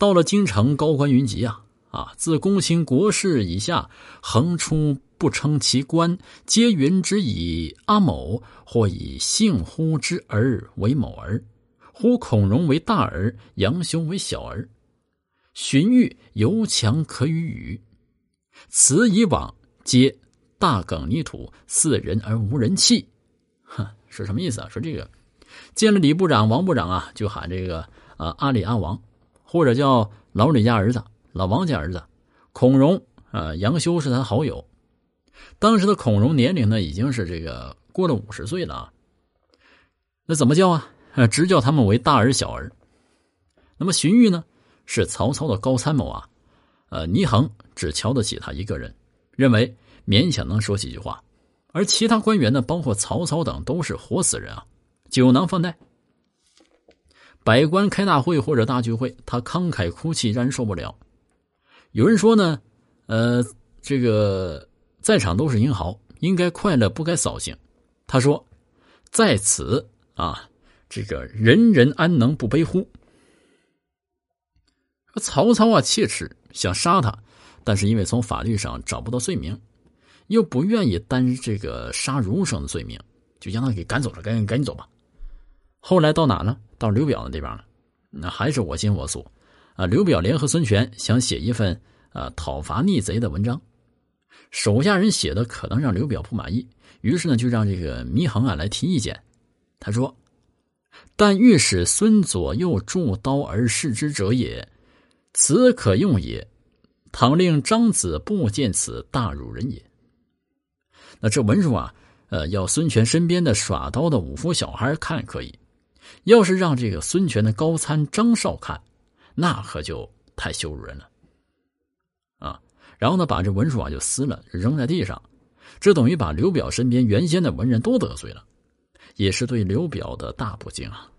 到了京城，高官云集啊啊！自公卿国士以下，横出不称其官，皆云之以阿某，或以姓呼之儿为某儿，呼孔融为大儿，杨雄为小儿。荀彧犹强可与语，此以往皆大梗泥土，似人而无人弃。哼，是什么意思啊？说这个见了李部长、王部长啊，就喊这个啊阿里阿王，或者叫老李家儿子、老王家儿子。孔融啊，杨修是他好友。当时的孔融年龄呢，已经是这个过了五十岁了啊。那怎么叫啊？呃直叫他们为大儿、小儿。那么荀彧呢？是曹操的高参谋啊，呃，倪衡只瞧得起他一个人，认为勉强能说几句话，而其他官员呢，包括曹操等，都是活死人啊，酒囊饭袋。百官开大会或者大聚会，他慷慨哭泣，让人受不了。有人说呢，呃，这个在场都是英豪，应该快乐，不该扫兴。他说，在此啊，这个人人安能不悲乎？曹操啊，切齿想杀他，但是因为从法律上找不到罪名，又不愿意担这个杀儒生的罪名，就将他给赶走了。赶紧赶紧走吧。后来到哪呢？到刘表那地方了。那还是我行我素啊。刘表联合孙权想写一份啊讨伐逆贼的文章，手下人写的可能让刘表不满意，于是呢就让这个祢衡啊来提意见。他说：“但欲使孙左右助刀而视之者也。”此可用也，倘令张子不见此，大辱人也。那这文书啊，呃，要孙权身边的耍刀的武夫小孩看可以，要是让这个孙权的高参张绍看，那可就太羞辱人了。啊，然后呢，把这文书啊就撕了，扔在地上，这等于把刘表身边原先的文人都得罪了，也是对刘表的大不敬啊。